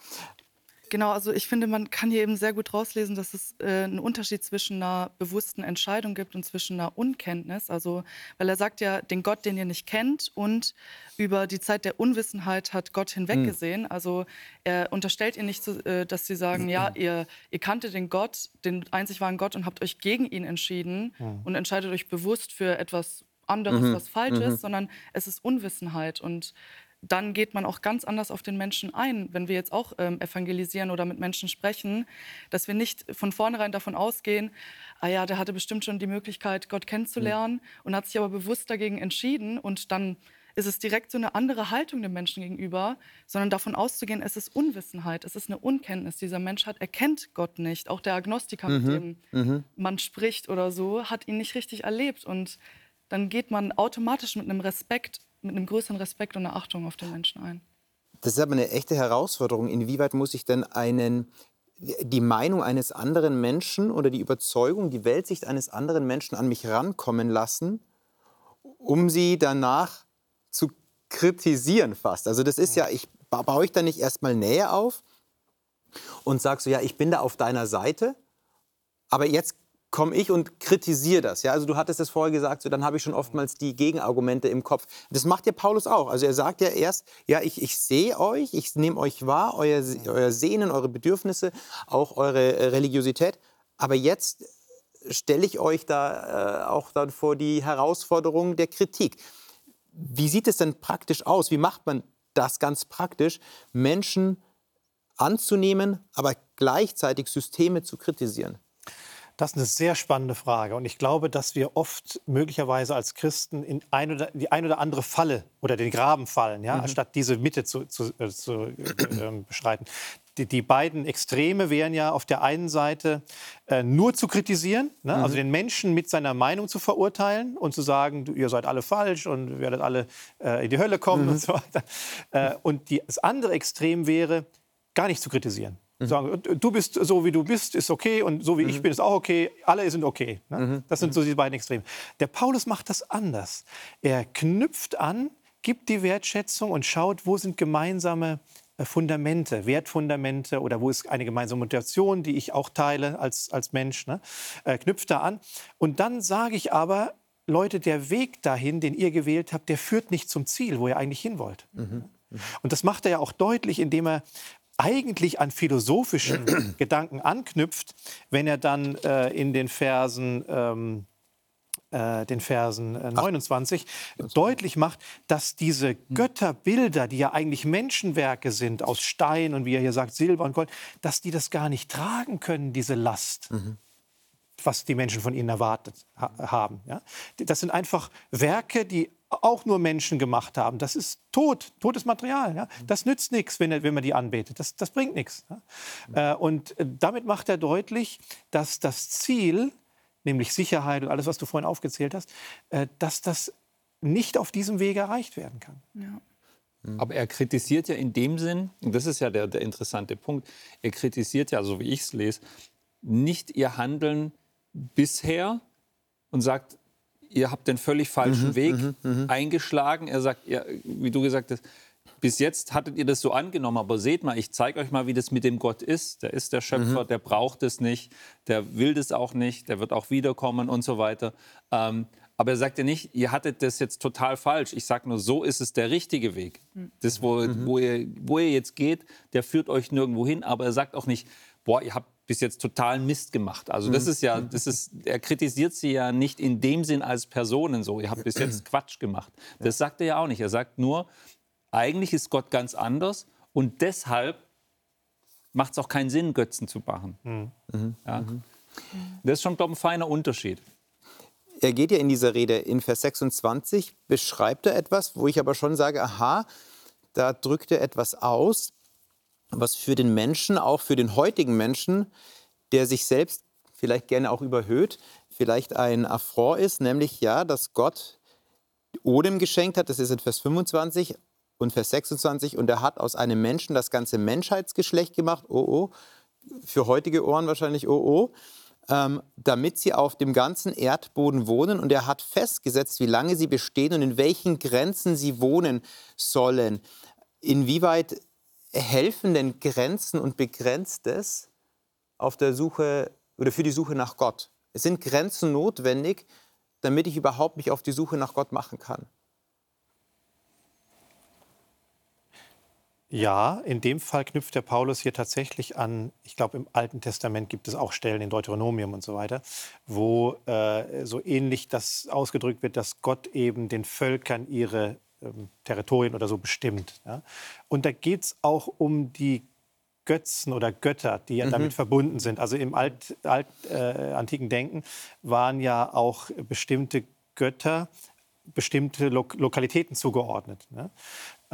Genau, also ich finde, man kann hier eben sehr gut rauslesen, dass es äh, einen Unterschied zwischen einer bewussten Entscheidung gibt und zwischen einer Unkenntnis. Also, weil er sagt ja, den Gott, den ihr nicht kennt, und über die Zeit der Unwissenheit hat Gott hinweggesehen. Mhm. Also er unterstellt ihr nicht, äh, dass sie sagen, mhm. ja, ihr, ihr kanntet den Gott, den einzig wahren Gott und habt euch gegen ihn entschieden mhm. und entscheidet euch bewusst für etwas anderes, mhm. was falsch ist, mhm. sondern es ist Unwissenheit. Und dann geht man auch ganz anders auf den Menschen ein, wenn wir jetzt auch ähm, evangelisieren oder mit Menschen sprechen, dass wir nicht von vornherein davon ausgehen, ah ja, der hatte bestimmt schon die Möglichkeit, Gott kennenzulernen mhm. und hat sich aber bewusst dagegen entschieden und dann ist es direkt so eine andere Haltung dem Menschen gegenüber, sondern davon auszugehen, es ist Unwissenheit, es ist eine Unkenntnis. Dieser Mensch hat erkennt Gott nicht. Auch der Agnostiker, mhm. mit dem mhm. man spricht oder so, hat ihn nicht richtig erlebt und dann geht man automatisch mit einem Respekt mit einem größeren Respekt und einer Achtung auf den Menschen ein. Das ist aber eine echte Herausforderung. Inwieweit muss ich denn einen, die Meinung eines anderen Menschen oder die Überzeugung, die Weltsicht eines anderen Menschen an mich rankommen lassen, um sie danach zu kritisieren fast? Also das ist ja, ich baue ich da nicht erstmal Nähe auf und sage so, ja, ich bin da auf deiner Seite, aber jetzt komme ich und kritisiere das. Ja, also du hattest es vorher gesagt, so, dann habe ich schon oftmals die Gegenargumente im Kopf. Das macht ja Paulus auch. Also er sagt ja erst, ja, ich, ich sehe euch, ich nehme euch wahr, euer, euer Sehnen, eure Bedürfnisse, auch eure äh, Religiosität. Aber jetzt stelle ich euch da äh, auch dann vor die Herausforderung der Kritik. Wie sieht es denn praktisch aus? Wie macht man das ganz praktisch, Menschen anzunehmen, aber gleichzeitig Systeme zu kritisieren? Das ist eine sehr spannende Frage. Und ich glaube, dass wir oft möglicherweise als Christen in ein oder, die ein oder andere Falle oder den Graben fallen, ja, mhm. anstatt diese Mitte zu, zu, äh, zu äh, äh, beschreiten. Die, die, beiden Extreme wären ja auf der einen Seite äh, nur zu kritisieren, ne? mhm. also den Menschen mit seiner Meinung zu verurteilen und zu sagen, du, ihr seid alle falsch und werdet alle äh, in die Hölle kommen mhm. und so weiter. Äh, und die, das andere Extrem wäre, gar nicht zu kritisieren. Mhm. Sagen, du bist so, wie du bist, ist okay und so, wie mhm. ich bin, ist auch okay. Alle sind okay. Ne? Mhm. Das sind so die beiden Extreme. Der Paulus macht das anders. Er knüpft an, gibt die Wertschätzung und schaut, wo sind gemeinsame äh, Fundamente, Wertfundamente oder wo ist eine gemeinsame Motivation, die ich auch teile als, als Mensch, ne? äh, knüpft da an. Und dann sage ich aber, Leute, der Weg dahin, den ihr gewählt habt, der führt nicht zum Ziel, wo ihr eigentlich hin wollt. Mhm. Und das macht er ja auch deutlich, indem er eigentlich an philosophischen Gedanken anknüpft, wenn er dann äh, in den Versen ähm, äh, den Versen äh, 29 Ach. deutlich macht, dass diese hm. Götterbilder, die ja eigentlich Menschenwerke sind aus Stein und wie er hier sagt Silber und Gold, dass die das gar nicht tragen können, diese Last. Mhm was die Menschen von ihnen erwartet ha haben. Ja? Das sind einfach Werke, die auch nur Menschen gemacht haben. Das ist tot, totes Material. Ja? Das nützt nichts, wenn, wenn man die anbetet. Das, das bringt nichts. Ja? Äh, und äh, damit macht er deutlich, dass das Ziel, nämlich Sicherheit und alles, was du vorhin aufgezählt hast, äh, dass das nicht auf diesem Wege erreicht werden kann. Ja. Aber er kritisiert ja in dem Sinn, und das ist ja der, der interessante Punkt, er kritisiert ja, so wie ich es lese, nicht ihr Handeln bisher und sagt, ihr habt den völlig falschen mhm, Weg mhm, mhm. eingeschlagen. Er sagt, ja, wie du gesagt hast, bis jetzt hattet ihr das so angenommen, aber seht mal, ich zeige euch mal, wie das mit dem Gott ist. Der ist der Schöpfer, mhm. der braucht es nicht, der will das auch nicht, der wird auch wiederkommen und so weiter. Ähm, aber er sagt ja nicht, ihr hattet das jetzt total falsch. Ich sage nur, so ist es der richtige Weg. Mhm. Das, wo, mhm. wo, ihr, wo ihr jetzt geht, der führt euch nirgendwo hin. Aber er sagt auch nicht, boah, ihr habt bis jetzt totalen Mist gemacht. Also das mhm. ist ja, das ist, er kritisiert sie ja nicht in dem Sinn als Personen so. Ihr habt bis jetzt Quatsch gemacht. Das sagt er ja auch nicht. Er sagt nur, eigentlich ist Gott ganz anders und deshalb macht es auch keinen Sinn, Götzen zu machen. Mhm. mhm. Ja? Mhm. Das ist schon, glaube ich, ein feiner Unterschied. Er geht ja in dieser Rede in Vers 26, beschreibt er etwas, wo ich aber schon sage, aha, da drückt er etwas aus, was für den Menschen, auch für den heutigen Menschen, der sich selbst vielleicht gerne auch überhöht, vielleicht ein Affront ist, nämlich ja, dass Gott Odem geschenkt hat, das ist in Vers 25 und Vers 26, und er hat aus einem Menschen das ganze Menschheitsgeschlecht gemacht, oh oh, für heutige Ohren wahrscheinlich oh oh, ähm, damit sie auf dem ganzen Erdboden wohnen. Und er hat festgesetzt, wie lange sie bestehen und in welchen Grenzen sie wohnen sollen. Inwieweit helfen denn Grenzen und Begrenztes auf der Suche oder für die Suche nach Gott? Es sind Grenzen notwendig, damit ich überhaupt mich auf die Suche nach Gott machen kann. Ja, in dem Fall knüpft der Paulus hier tatsächlich an, ich glaube, im Alten Testament gibt es auch Stellen in Deuteronomium und so weiter, wo äh, so ähnlich das ausgedrückt wird, dass Gott eben den Völkern ihre ähm, Territorien oder so bestimmt. Ja? Und da geht es auch um die Götzen oder Götter, die ja mhm. damit verbunden sind. Also im alt, alt, äh, antiken Denken waren ja auch bestimmte Götter bestimmte Lo Lokalitäten zugeordnet. Ne?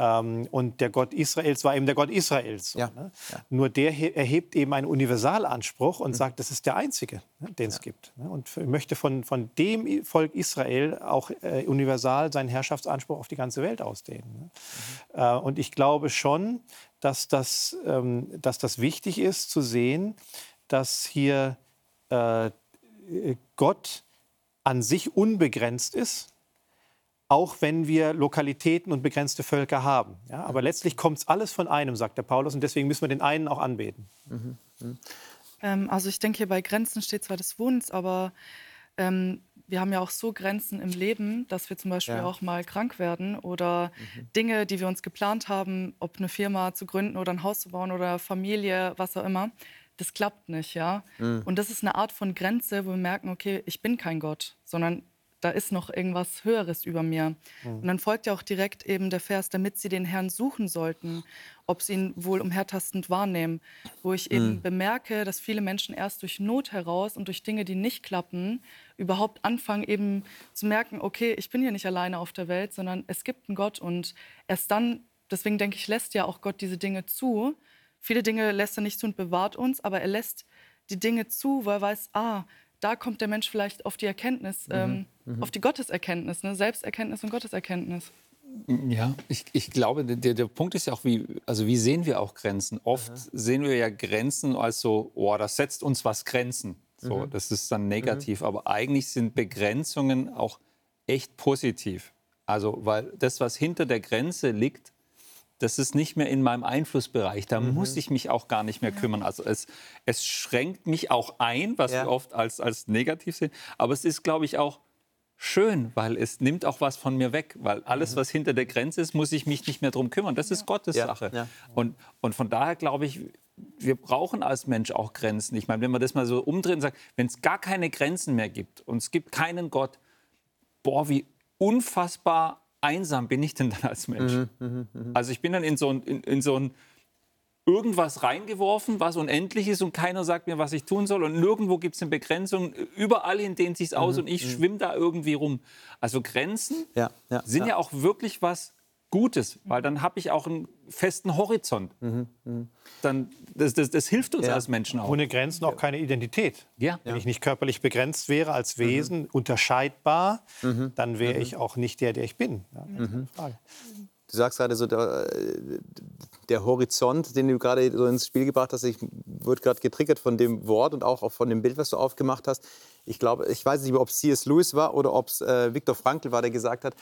Ähm, und der Gott Israels war eben der Gott Israels. So, ja. Ne? Ja. Nur der erhebt eben einen Universalanspruch und mhm. sagt, das ist der einzige, ne, den es ja. gibt. Ne? Und möchte von, von dem Volk Israel auch äh, universal seinen Herrschaftsanspruch auf die ganze Welt ausdehnen. Ne? Mhm. Äh, und ich glaube schon, dass das, ähm, dass das wichtig ist zu sehen, dass hier äh, Gott an sich unbegrenzt ist auch wenn wir Lokalitäten und begrenzte Völker haben. Ja, aber letztlich kommt es alles von einem, sagt der Paulus, und deswegen müssen wir den einen auch anbeten. Mhm. Mhm. Ähm, also ich denke, hier bei Grenzen steht zwar des Wohnens, aber ähm, wir haben ja auch so Grenzen im Leben, dass wir zum Beispiel ja. auch mal krank werden oder mhm. Dinge, die wir uns geplant haben, ob eine Firma zu gründen oder ein Haus zu bauen oder Familie, was auch immer, das klappt nicht, ja. Mhm. Und das ist eine Art von Grenze, wo wir merken, okay, ich bin kein Gott, sondern da ist noch irgendwas Höheres über mir. Mhm. Und dann folgt ja auch direkt eben der Vers, damit sie den Herrn suchen sollten, ob sie ihn wohl umhertastend wahrnehmen. Wo ich eben mhm. bemerke, dass viele Menschen erst durch Not heraus und durch Dinge, die nicht klappen, überhaupt anfangen eben zu merken, okay, ich bin hier nicht alleine auf der Welt, sondern es gibt einen Gott. Und erst dann, deswegen denke ich, lässt ja auch Gott diese Dinge zu. Viele Dinge lässt er nicht zu und bewahrt uns, aber er lässt die Dinge zu, weil er weiß, ah, da kommt der Mensch vielleicht auf die Erkenntnis, mhm. Ähm, mhm. auf die Gotteserkenntnis, ne? Selbsterkenntnis und Gotteserkenntnis. Ja, ich, ich glaube, der, der Punkt ist ja auch, wie, also wie sehen wir auch Grenzen? Oft Aha. sehen wir ja Grenzen als so, oh, das setzt uns was Grenzen. So, mhm. Das ist dann negativ. Mhm. Aber eigentlich sind Begrenzungen auch echt positiv. Also, weil das, was hinter der Grenze liegt, das ist nicht mehr in meinem Einflussbereich. Da mhm. muss ich mich auch gar nicht mehr kümmern. Also es, es schränkt mich auch ein, was ja. wir oft als, als negativ sehen. Aber es ist, glaube ich, auch schön, weil es nimmt auch was von mir weg. Weil alles, mhm. was hinter der Grenze ist, muss ich mich nicht mehr drum kümmern. Das ist Gottes ja. Sache. Ja. Und, und von daher glaube ich, wir brauchen als Mensch auch Grenzen. Ich meine, wenn man das mal so umdreht und sagt, wenn es gar keine Grenzen mehr gibt und es gibt keinen Gott, boah, wie unfassbar einsam bin ich denn dann als Mensch? Mhm, mh, mh. Also ich bin dann in so ein, in, in so ein irgendwas reingeworfen, was unendlich ist und keiner sagt mir, was ich tun soll. Und nirgendwo gibt es eine Begrenzung. Überall hin dehnt sich aus mhm, und ich mhm. schwimme da irgendwie rum. Also Grenzen ja, ja, sind ja. ja. auch wirklich was Gutes, weil dann habe ich auch einen festen Horizont. Mhm, mh. Dann, das, das, das, hilft uns ja. als Menschen auch. Ohne Grenzen auch keine Identität. Ja. Wenn ich nicht körperlich begrenzt wäre als. Wesen, mhm. unterscheidbar, mhm. dann wäre mhm. ich auch nicht der, der ich bin. Ja, mhm. Du sagst gerade so, der, der, Horizont, den du gerade so ins Spiel gebracht hast, ich wurde gerade getriggert von dem Wort und auch von dem Bild, was du aufgemacht hast. Ich glaube, ich weiß nicht, ob es C.S. Lewis war oder ob es äh, Viktor Frankl war, der gesagt hat,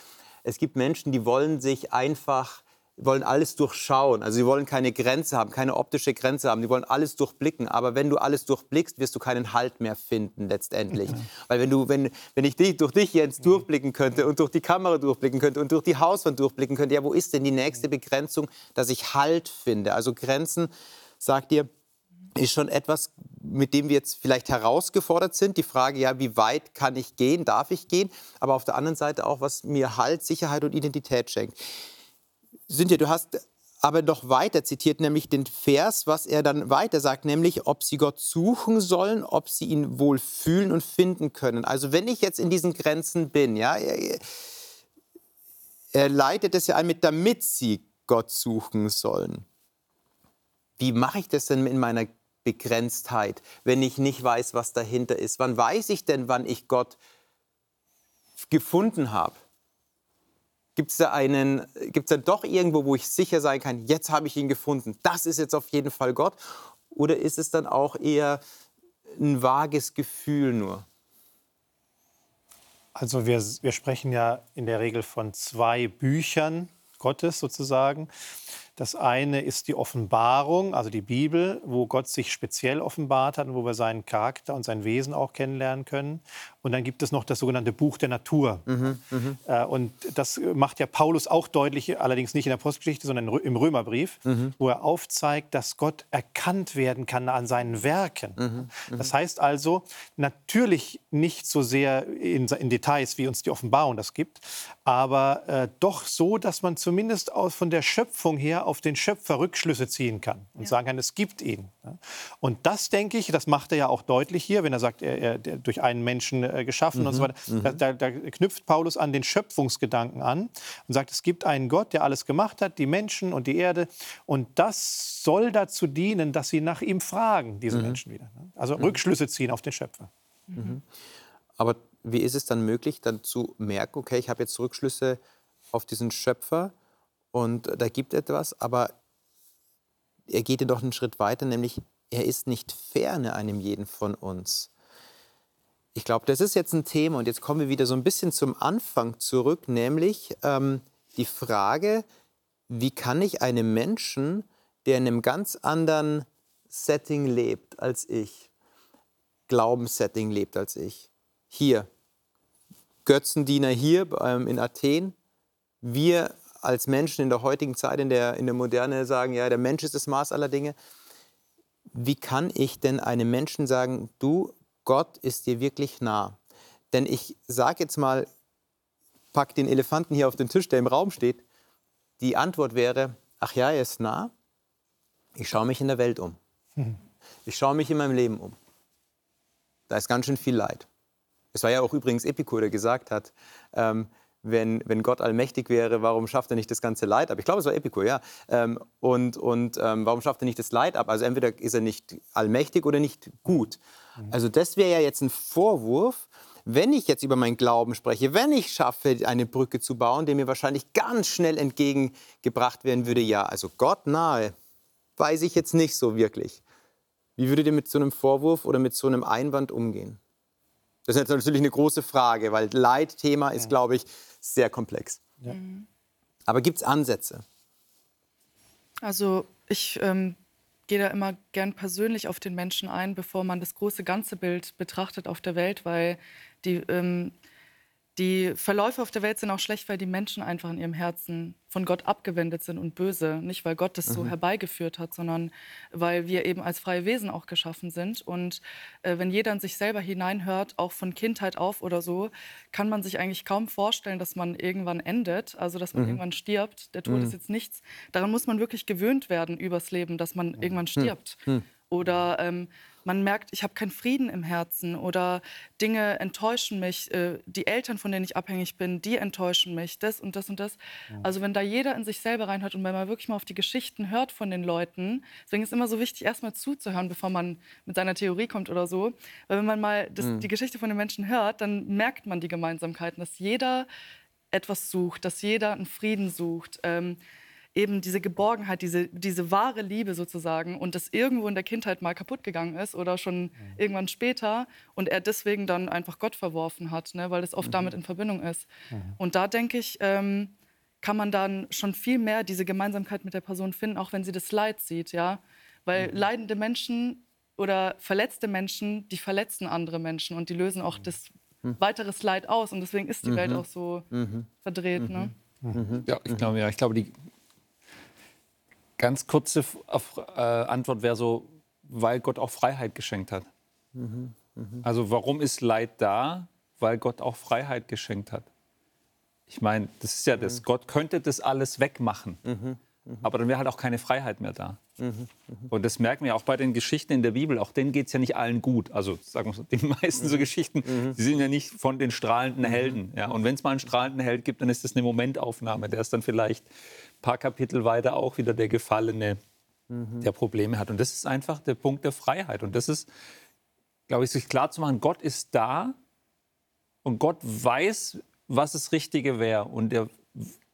es gibt Menschen, die wollen sich einfach wollen alles durchschauen. Also sie wollen keine Grenze haben, keine optische Grenze haben. Die wollen alles durchblicken. Aber wenn du alles durchblickst, wirst du keinen Halt mehr finden letztendlich. Mhm. Weil wenn du, wenn, wenn ich dich, durch dich jetzt durchblicken könnte und durch die Kamera durchblicken könnte und durch die Hauswand durchblicken könnte, ja, wo ist denn die nächste Begrenzung, dass ich Halt finde? Also Grenzen, sagt ihr, ist schon etwas, mit dem wir jetzt vielleicht herausgefordert sind. Die Frage, ja, wie weit kann ich gehen, darf ich gehen? Aber auf der anderen Seite auch, was mir Halt, Sicherheit und Identität schenkt. Cynthia, du hast aber noch weiter zitiert, nämlich den Vers, was er dann weiter sagt, nämlich, ob sie Gott suchen sollen, ob sie ihn wohl fühlen und finden können. Also wenn ich jetzt in diesen Grenzen bin, ja, er, er leitet es ja ein mit, damit sie Gott suchen sollen. Wie mache ich das denn in meiner Begrenztheit, wenn ich nicht weiß, was dahinter ist? Wann weiß ich denn, wann ich Gott gefunden habe? Gibt es da einen, gibt es doch irgendwo, wo ich sicher sein kann, jetzt habe ich ihn gefunden, das ist jetzt auf jeden Fall Gott? Oder ist es dann auch eher ein vages Gefühl nur? Also wir, wir sprechen ja in der Regel von zwei Büchern Gottes sozusagen. Das eine ist die Offenbarung, also die Bibel, wo Gott sich speziell offenbart hat und wo wir seinen Charakter und sein Wesen auch kennenlernen können. Und dann gibt es noch das sogenannte Buch der Natur. Mhm, mh. Und das macht ja Paulus auch deutlich, allerdings nicht in der Postgeschichte, sondern im Römerbrief, mhm. wo er aufzeigt, dass Gott erkannt werden kann an seinen Werken. Mhm, mh. Das heißt also, natürlich nicht so sehr in, in, Details, wie uns die Offenbarung das gibt, aber äh, doch so, dass man zumindest aus, von der Schöpfung her auf den Schöpfer Rückschlüsse ziehen kann und ja. sagen kann, es gibt ihn. Und das, denke ich, das macht er ja auch deutlich hier, wenn er sagt, er, er durch einen Menschen äh, geschaffen mhm. und so weiter. Mhm. Da, da, da, knüpft Paulus an den Schöpfungsgedanken an und sagt, es gibt einen Gott, der alles gemacht hat, die Menschen und die Erde. Und das soll dazu dienen, dass sie nach ihm fragen, diese mhm. Menschen wieder. Also mhm. Rückschlüsse ziehen auf den Schöpfer. Mhm. Aber wie ist es dann möglich, dann zu merken, okay, ich habe jetzt Rückschlüsse auf diesen Schöpfer und da gibt etwas, aber er geht ja doch einen Schritt weiter, nämlich er ist nicht ferne einem jeden von uns. Ich glaube, das ist jetzt ein Thema und jetzt kommen wir wieder so ein bisschen zum Anfang zurück, nämlich ähm, die Frage, wie kann ich einem Menschen, der in einem ganz anderen Setting lebt als ich, Glaubenssetting lebt als ich, hier, Götzendiener hier ähm, in Athen, wir als Menschen in der heutigen Zeit, in der, in der Moderne sagen, ja, der Mensch ist das Maß aller Dinge. Wie kann ich denn einem Menschen sagen, du, Gott ist dir wirklich nah? Denn ich sage jetzt mal, pack den Elefanten hier auf den Tisch, der im Raum steht. Die Antwort wäre, ach ja, er ist nah. Ich schaue mich in der Welt um. Ich schaue mich in meinem Leben um. Da ist ganz schön viel Leid. Es war ja auch übrigens Epikur, der gesagt hat, ähm, wenn, wenn Gott allmächtig wäre, warum schafft er nicht das ganze Leid ab? Ich glaube, es war Epikur, ja. Ähm, und und ähm, warum schafft er nicht das Leid ab? Also entweder ist er nicht allmächtig oder nicht gut. Mhm. Also das wäre ja jetzt ein Vorwurf, wenn ich jetzt über meinen Glauben spreche, wenn ich schaffe, eine Brücke zu bauen, der mir wahrscheinlich ganz schnell entgegengebracht werden würde, ja, also Gott nahe, weiß ich jetzt nicht so wirklich. Wie würdet ihr mit so einem Vorwurf oder mit so einem Einwand umgehen? Das ist jetzt natürlich eine große Frage, weil Leitthema ist, glaube ich, sehr komplex. Ja. Mhm. Aber gibt es Ansätze? Also ich ähm, gehe da immer gern persönlich auf den Menschen ein, bevor man das große ganze Bild betrachtet auf der Welt, weil die ähm, die Verläufe auf der Welt sind auch schlecht, weil die Menschen einfach in ihrem Herzen von Gott abgewendet sind und böse. Nicht, weil Gott das mhm. so herbeigeführt hat, sondern weil wir eben als freie Wesen auch geschaffen sind. Und äh, wenn jeder in sich selber hineinhört, auch von Kindheit auf oder so, kann man sich eigentlich kaum vorstellen, dass man irgendwann endet, also dass man mhm. irgendwann stirbt. Der Tod mhm. ist jetzt nichts. Daran muss man wirklich gewöhnt werden übers Leben, dass man irgendwann mhm. stirbt. Mhm. Oder ähm, man merkt, ich habe keinen Frieden im Herzen oder Dinge enttäuschen mich. Äh, die Eltern, von denen ich abhängig bin, die enttäuschen mich, das und das und das. Ja. Also wenn da jeder in sich selber reinhört und wenn man wirklich mal auf die Geschichten hört von den Leuten, deswegen ist es immer so wichtig, erstmal zuzuhören, bevor man mit seiner Theorie kommt oder so. Weil wenn man mal das, mhm. die Geschichte von den Menschen hört, dann merkt man die Gemeinsamkeiten, dass jeder etwas sucht, dass jeder einen Frieden sucht. Ähm, eben diese Geborgenheit, diese, diese wahre Liebe sozusagen und das irgendwo in der Kindheit mal kaputt gegangen ist oder schon mhm. irgendwann später und er deswegen dann einfach Gott verworfen hat, ne, weil das oft mhm. damit in Verbindung ist. Mhm. Und da denke ich, ähm, kann man dann schon viel mehr diese Gemeinsamkeit mit der Person finden, auch wenn sie das Leid sieht, ja, weil mhm. leidende Menschen oder verletzte Menschen, die verletzen andere Menschen und die lösen auch mhm. das mhm. weiteres Leid aus und deswegen ist die Welt auch so verdreht. Ne? Ja, ich glaube, ja, ich glaube, die Ganz kurze äh, Antwort wäre so, weil Gott auch Freiheit geschenkt hat. Mhm, mh. Also warum ist Leid da? Weil Gott auch Freiheit geschenkt hat. Ich meine, das ist ja das. Mhm. Gott könnte das alles wegmachen. Mhm, mh. Aber dann wäre halt auch keine Freiheit mehr da. Mhm, mh. Und das merken wir auch bei den Geschichten in der Bibel. Auch denen geht es ja nicht allen gut. Also sagen wir die meisten so mhm. Geschichten, mhm. die sind ja nicht von den strahlenden Helden. Ja? Und wenn es mal einen strahlenden Held gibt, dann ist das eine Momentaufnahme. Der ist dann vielleicht paar Kapitel weiter auch wieder der Gefallene. mhm. der Probleme hat. Und das ist einfach der Punkt der Freiheit. Und das ist, glaube ich, sich klar zu machen, Gott ist da und Gott weiß, was das Richtige wäre. Und er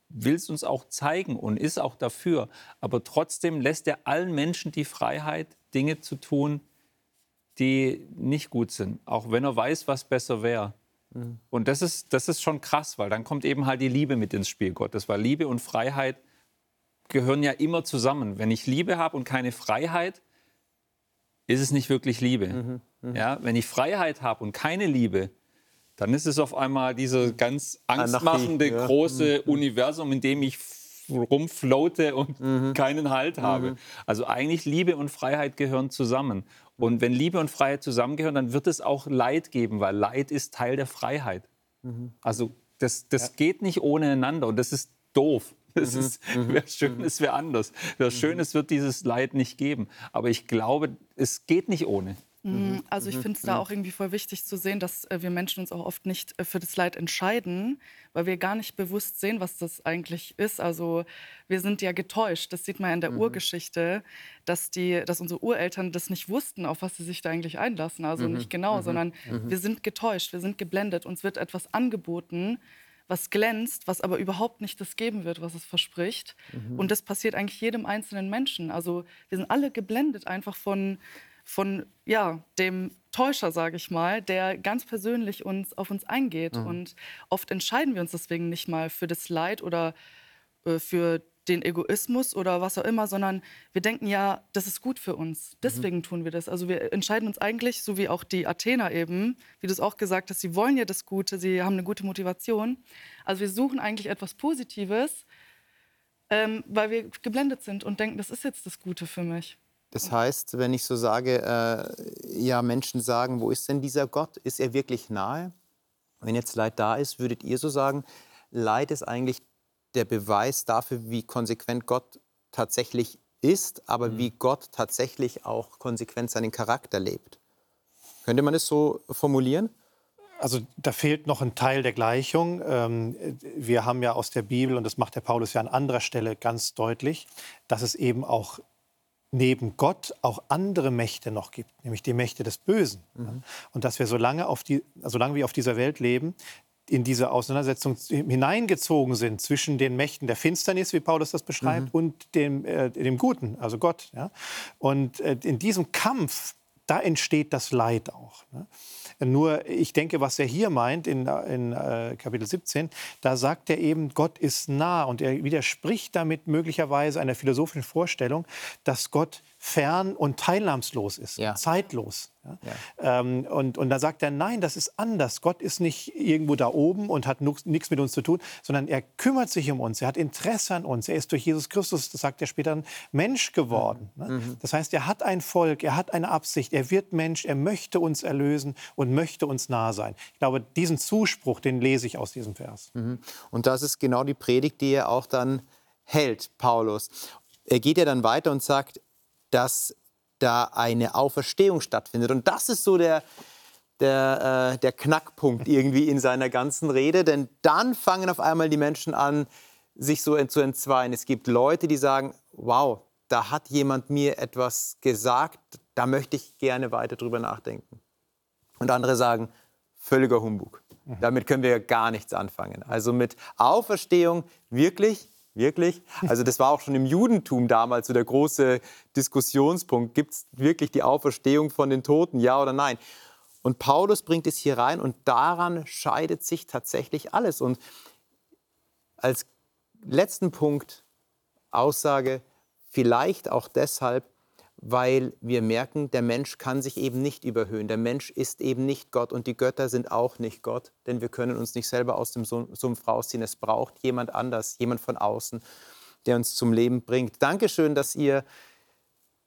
will es uns auch zeigen und ist auch dafür. Aber trotzdem lässt er allen Menschen die Freiheit, Dinge zu tun, die nicht gut sind, auch wenn er weiß, was besser wäre. Mhm. Und das ist, das ist schon krass, weil dann kommt eben halt die Liebe mit ins Spiel Gottes, weil Liebe und Freiheit gehören ja immer zusammen. Wenn ich Liebe habe und keine Freiheit, ist es nicht wirklich Liebe. Mhm. Mhm. Ja, wenn ich Freiheit habe und keine Liebe, dann ist es auf einmal dieses ganz angstmachende ja. große mhm. Universum, in dem ich rumfloate und mhm. keinen Halt habe. Mhm. Also eigentlich Liebe und Freiheit gehören zusammen. Und wenn Liebe und Freiheit zusammengehören, dann wird es auch Leid geben, weil Leid ist Teil der Freiheit. Mhm. Also das, das ja. geht nicht ohne einander und das ist doof. Es mhm. mhm. wäre schön, es wäre anders. Wäre schön, es wird dieses Leid nicht geben. Aber ich glaube, es geht nicht ohne. Mhm. mhm. Also ich mhm. finde es da auch irgendwie voll wichtig zu sehen, dass äh, wir Menschen uns auch oft nicht äh, für das Leid entscheiden, weil wir gar nicht bewusst sehen, was das eigentlich ist. Also wir sind ja getäuscht. Das sieht man ja in der mhm. Urgeschichte, dass, die, dass unsere Ureltern das nicht wussten, auf was sie sich da eigentlich einlassen. Also mhm. nicht genau, mhm. sondern wir sind getäuscht, wir sind geblendet. Uns wird etwas angeboten, was glänzt, was aber überhaupt nicht das geben wird, was es verspricht. Und das passiert eigentlich jedem einzelnen Menschen. Also wir sind alle geblendet einfach von von ja, dem Täuscher, sage ich mal, der ganz persönlich uns auf uns eingeht. Mhm. Und oft entscheiden wir uns deswegen nicht mal für das Leid oder äh, für den Egoismus oder was auch immer, sondern wir denken ja, das ist gut für uns. Mhm. Deswegen mhm. tun wir das. Also wir entscheiden uns eigentlich, so wie auch die Athener eben, wie du es auch gesagt hast, sie wollen ja das Gute, sie haben eine gute Motivation. Also wir suchen eigentlich etwas Positives, ähm, weil wir geblendet sind und denken, das ist jetzt das Gute für mich. Das heißt, wenn ich so sage, äh, ja, Menschen sagen, wo ist denn dieser Gott? Ist er wirklich nahe? Wenn jetzt Leid da ist, würdet ihr so sagen, Leid ist eigentlich der Beweis dafür, wie konsequent Gott tatsächlich ist, aber mhm. wie Gott tatsächlich auch konsequent seinen Charakter lebt. Könnte man es so formulieren? Also da fehlt noch ein Teil der Gleichung. Ähm, wir haben ja aus der Bibel, und das macht der Paulus ja an anderer Stelle ganz deutlich, dass es eben auch neben Gott auch andere Mächte noch gibt, nämlich die Mächte des Bösen. Mhm. Und dass wir, solange, auf die, solange wir auf dieser Welt leben, in diese Auseinandersetzung hineingezogen sind zwischen den Mächten der Finsternis, wie Paulus das beschreibt, mhm. und dem, äh, dem Guten, also Gott. Ja? Und äh, in diesem Kampf, da entsteht das Leid auch. Ne? Nur ich denke, was er hier meint in, in äh, Kapitel 17, da sagt er eben, Gott ist nah und er widerspricht damit möglicherweise einer philosophischen Vorstellung, dass Gott fern und teilnahmslos ist, ja. zeitlos. Ja? Ja. Ähm, und, und da sagt er, nein, das ist anders. Gott ist nicht irgendwo da oben und hat nichts mit uns zu tun, sondern er kümmert sich um uns, er hat Interesse an uns. Er ist durch Jesus Christus, das sagt er später, Mensch geworden. Mhm. Ne? Mhm. Das heißt, er hat ein Volk, er hat eine Absicht, er wird Mensch, er möchte uns erlösen und möchte uns nah sein. Ich glaube, diesen Zuspruch, den lese ich aus diesem Vers. Mhm. Und das ist genau die Predigt, die er auch dann hält, Paulus. Er geht ja dann weiter und sagt, dass da eine Auferstehung stattfindet. Und das ist so der, der, äh, der Knackpunkt irgendwie in seiner ganzen Rede. Denn dann fangen auf einmal die Menschen an, sich so zu entzweien. Es gibt Leute, die sagen, wow, da hat jemand mir etwas gesagt, da möchte ich gerne weiter drüber nachdenken. Und andere sagen, völliger Humbug. Mhm. Damit können wir gar nichts anfangen. Also mit Auferstehung wirklich Wirklich? Also das war auch schon im Judentum damals so der große Diskussionspunkt. Gibt es wirklich die Auferstehung von den Toten, ja oder nein? Und Paulus bringt es hier rein und daran scheidet sich tatsächlich alles. Und als letzten Punkt Aussage, vielleicht auch deshalb, weil wir merken, der Mensch kann sich eben nicht überhöhen. Der Mensch ist eben nicht Gott und die Götter sind auch nicht Gott, denn wir können uns nicht selber aus dem Sumpf rausziehen. Es braucht jemand anders, jemand von außen, der uns zum Leben bringt. Dankeschön, dass ihr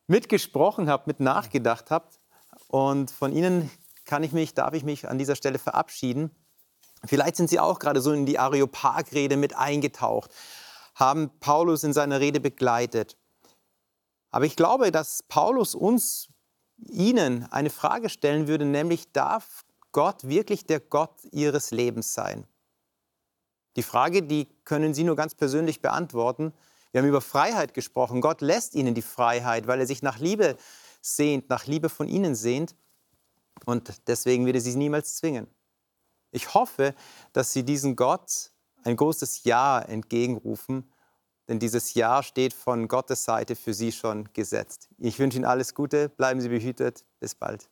mitgesprochen habt, mit nachgedacht habt und von Ihnen kann ich mich, darf ich mich an dieser Stelle verabschieden. Vielleicht sind Sie auch gerade so in die Areopag-Rede mit eingetaucht, haben Paulus in seiner Rede begleitet aber ich glaube, dass Paulus uns, ihnen eine Frage stellen würde, nämlich darf Gott wirklich der Gott ihres Lebens sein? Die Frage, die können Sie nur ganz persönlich beantworten. Wir haben über Freiheit gesprochen. Gott lässt ihnen die Freiheit, weil er sich nach Liebe sehnt, nach Liebe von ihnen sehnt. Und deswegen wird er sie niemals zwingen. Ich hoffe, dass Sie diesen Gott ein großes Ja entgegenrufen, denn dieses Ja steht von Gottes Seite für Sie schon gesetzt. Ich wünsche Ihnen alles Gute, bleiben Sie behütet, bis bald.